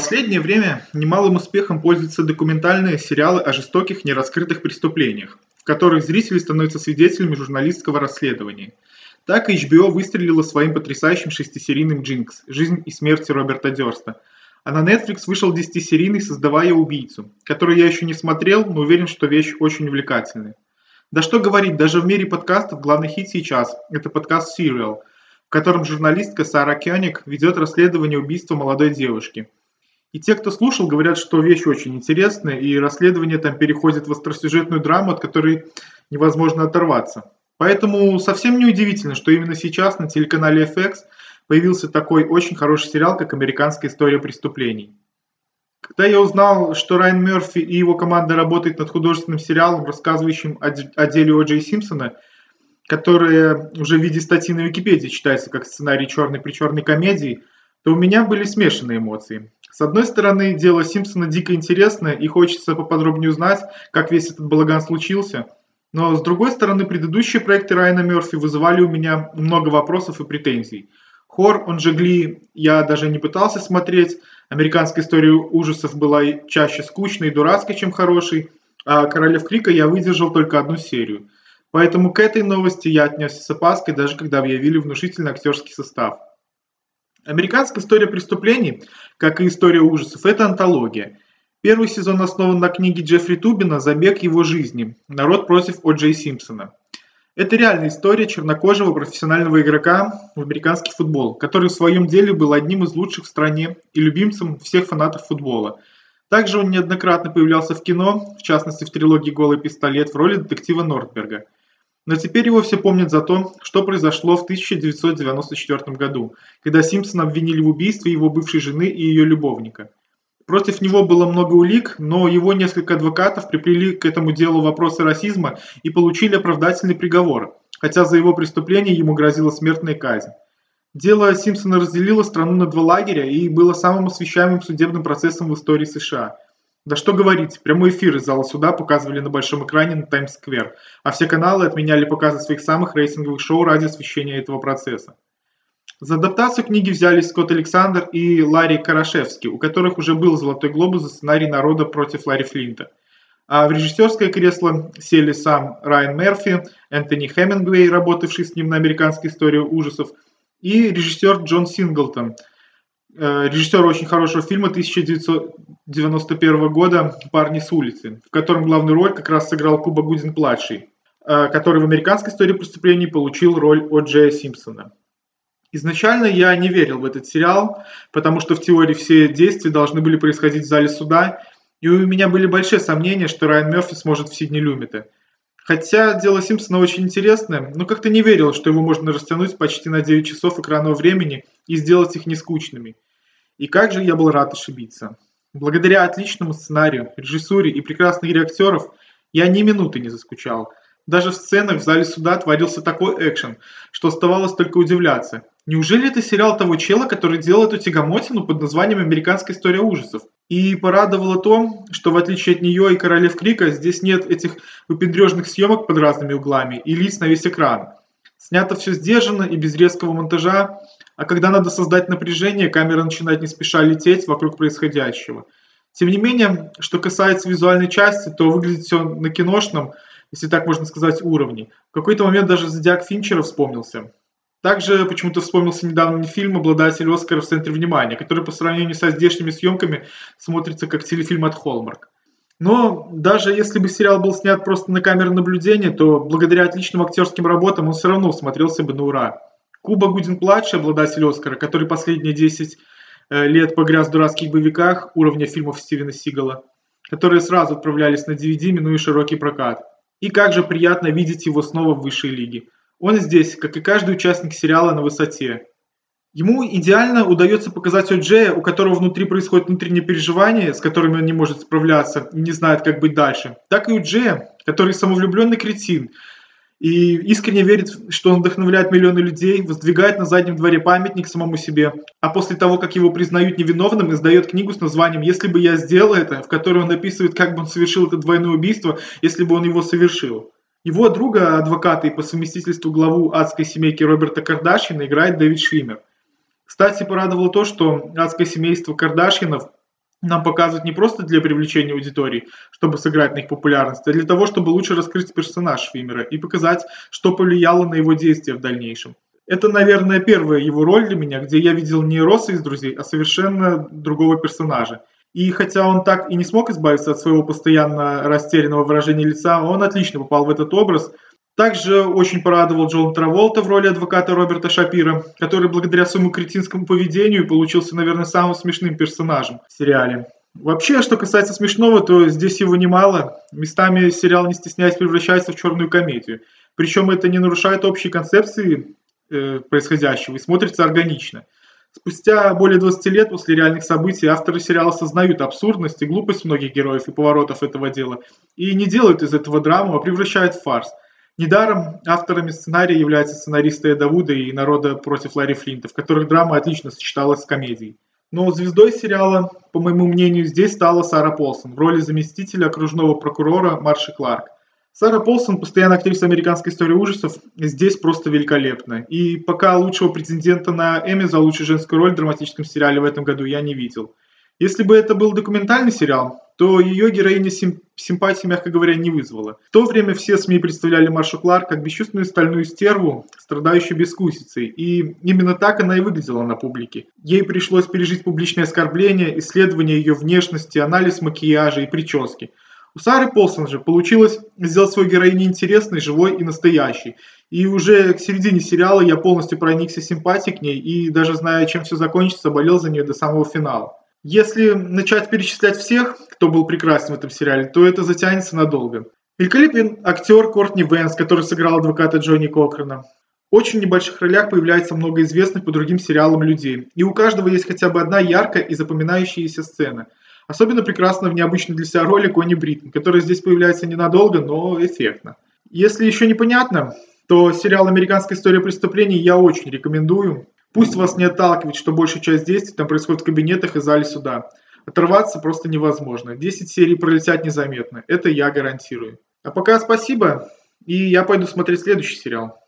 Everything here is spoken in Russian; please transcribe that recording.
последнее время немалым успехом пользуются документальные сериалы о жестоких нераскрытых преступлениях, в которых зрители становятся свидетелями журналистского расследования. Так HBO выстрелила своим потрясающим шестисерийным «Джинкс. Жизнь и смерть Роберта Дёрста». А на Netflix вышел десятисерийный «Создавая убийцу», который я еще не смотрел, но уверен, что вещь очень увлекательная. Да что говорить, даже в мире подкастов главный хит сейчас – это подкаст Serial, в котором журналистка Сара Кёник ведет расследование убийства молодой девушки – и те, кто слушал, говорят, что вещь очень интересная, и расследование там переходит в остросюжетную драму, от которой невозможно оторваться. Поэтому совсем не удивительно, что именно сейчас на телеканале FX появился такой очень хороший сериал, как «Американская история преступлений». Когда я узнал, что Райан Мерфи и его команда работают над художественным сериалом, рассказывающим о деле О. Джей Симпсона, которое уже в виде статьи на Википедии читается как сценарий черной при черной комедии, то у меня были смешанные эмоции. С одной стороны, дело Симпсона дико интересное, и хочется поподробнее узнать, как весь этот балаган случился. Но с другой стороны, предыдущие проекты Райана Мерфи вызывали у меня много вопросов и претензий. Хор, он же Гли, я даже не пытался смотреть. Американская история ужасов была чаще скучной и дурацкой, чем хорошей. А Королев Крика я выдержал только одну серию. Поэтому к этой новости я отнесся с опаской, даже когда объявили внушительный актерский состав. Американская история преступлений, как и история ужасов, это антология. Первый сезон основан на книге Джеффри Тубина «Забег его жизни. Народ против О. Джей Симпсона». Это реальная история чернокожего профессионального игрока в американский футбол, который в своем деле был одним из лучших в стране и любимцем всех фанатов футбола. Также он неоднократно появлялся в кино, в частности в трилогии «Голый пистолет» в роли детектива Нортберга – но теперь его все помнят за то, что произошло в 1994 году, когда Симпсона обвинили в убийстве его бывшей жены и ее любовника. Против него было много улик, но его несколько адвокатов приплели к этому делу вопросы расизма и получили оправдательный приговор, хотя за его преступление ему грозила смертная казнь. Дело Симпсона разделило страну на два лагеря и было самым освещаемым судебным процессом в истории США – да что говорить, прямой эфир из зала суда показывали на большом экране на Таймс-сквер, а все каналы отменяли показы своих самых рейтинговых шоу ради освещения этого процесса. За адаптацию книги взялись Скотт Александр и Ларри Карашевский, у которых уже был «Золотой глобус» за сценарий «Народа против Ларри Флинта». А в режиссерское кресло сели сам Райан Мерфи, Энтони Хемингуэй, работавший с ним на американской истории ужасов, и режиссер Джон Синглтон – Э, режиссер очень хорошего фильма 1991 года «Парни с улицы», в котором главную роль как раз сыграл Куба Гудин-младший, э, который в американской истории преступлений получил роль О. Джея Симпсона. Изначально я не верил в этот сериал, потому что в теории все действия должны были происходить в зале суда, и у меня были большие сомнения, что Райан Мерфи сможет в Сидни Люмите. Хотя дело Симпсона очень интересное, но как-то не верил, что его можно растянуть почти на 9 часов экранного времени и сделать их нескучными. И как же я был рад ошибиться. Благодаря отличному сценарию, режиссуре и прекрасной игре я ни минуты не заскучал. Даже в сценах в зале суда творился такой экшен, что оставалось только удивляться. Неужели это сериал того чела, который делал эту тягомотину под названием «Американская история ужасов»? И порадовало то, что в отличие от нее и «Королев Крика» здесь нет этих выпендрежных съемок под разными углами и лиц на весь экран. Снято все сдержанно и без резкого монтажа, а когда надо создать напряжение, камера начинает не спеша лететь вокруг происходящего. Тем не менее, что касается визуальной части, то выглядит все на киношном, если так можно сказать, уровне. В какой-то момент даже Зодиак Финчера вспомнился. Также почему-то вспомнился недавний фильм «Обладатель Оскара в центре внимания», который по сравнению со здешними съемками смотрится как телефильм от Холмарк. Но даже если бы сериал был снят просто на камеру наблюдения, то благодаря отличным актерским работам он все равно смотрелся бы на ура. Куба Гудин-младший, обладатель Оскара, который последние 10 э, лет погряз в дурацких боевиках уровня фильмов Стивена Сигала, которые сразу отправлялись на DVD, минуя широкий прокат. И как же приятно видеть его снова в высшей лиге. Он здесь, как и каждый участник сериала, на высоте. Ему идеально удается показать О'Джея, у которого внутри происходит внутреннее переживание, с которыми он не может справляться и не знает, как быть дальше, так и у Джея, который самовлюбленный кретин, и искренне верит, что он вдохновляет миллионы людей, воздвигает на заднем дворе памятник самому себе, а после того, как его признают невиновным, издает книгу с названием «Если бы я сделал это», в которой он описывает, как бы он совершил это двойное убийство, если бы он его совершил. Его друга, адвоката и по совместительству главу адской семейки Роберта Кардашьяна играет Дэвид Швимер. Кстати, порадовало то, что адское семейство Кардашьянов нам показывают не просто для привлечения аудитории, чтобы сыграть на их популярность, а для того, чтобы лучше раскрыть персонаж Фимера и показать, что повлияло на его действия в дальнейшем. Это, наверное, первая его роль для меня, где я видел не Росса из «Друзей», а совершенно другого персонажа. И хотя он так и не смог избавиться от своего постоянно растерянного выражения лица, он отлично попал в этот образ. Также очень порадовал Джон Траволта в роли адвоката Роберта Шапира, который благодаря своему кретинскому поведению получился, наверное, самым смешным персонажем в сериале. Вообще, что касается смешного, то здесь его немало. Местами сериал, не стесняясь, превращается в черную комедию. Причем это не нарушает общей концепции э, происходящего и смотрится органично. Спустя более 20 лет после реальных событий авторы сериала осознают абсурдность и глупость многих героев и поворотов этого дела и не делают из этого драму, а превращают в фарс. Недаром авторами сценария являются сценаристы Эда Вуда и «Народа против Ларри Флинта», в которых драма отлично сочеталась с комедией. Но звездой сериала, по моему мнению, здесь стала Сара Полсон в роли заместителя окружного прокурора Марши Кларк. Сара Полсон, постоянная актриса американской истории ужасов, здесь просто великолепна. И пока лучшего претендента на Эми за лучшую женскую роль в драматическом сериале в этом году я не видел. Если бы это был документальный сериал, то ее героиня сим- симпатии, мягко говоря, не вызвала. В то время все СМИ представляли Маршу Кларк как бесчувственную стальную стерву, страдающую бескусицей, и именно так она и выглядела на публике. Ей пришлось пережить публичное оскорбление, исследование ее внешности, анализ макияжа и прически – у Сары Полсон же получилось сделать свою героиню интересной, живой и настоящей. И уже к середине сериала я полностью проникся симпатией к ней и даже зная, чем все закончится, болел за нее до самого финала. Если начать перечислять всех, кто был прекрасен в этом сериале, то это затянется надолго. Великолепен актер Кортни Венс, который сыграл адвоката Джонни Кокрена. В очень небольших ролях появляется много известных по другим сериалам людей. И у каждого есть хотя бы одна яркая и запоминающаяся сцена – Особенно прекрасно в необычной для себя роли Кони Бриттон, которая здесь появляется ненадолго, но эффектно. Если еще непонятно, то сериал «Американская история преступлений» я очень рекомендую. Пусть вас не отталкивает, что большая часть действий там происходит в кабинетах и зале суда. Оторваться просто невозможно. 10 серий пролетят незаметно. Это я гарантирую. А пока спасибо, и я пойду смотреть следующий сериал.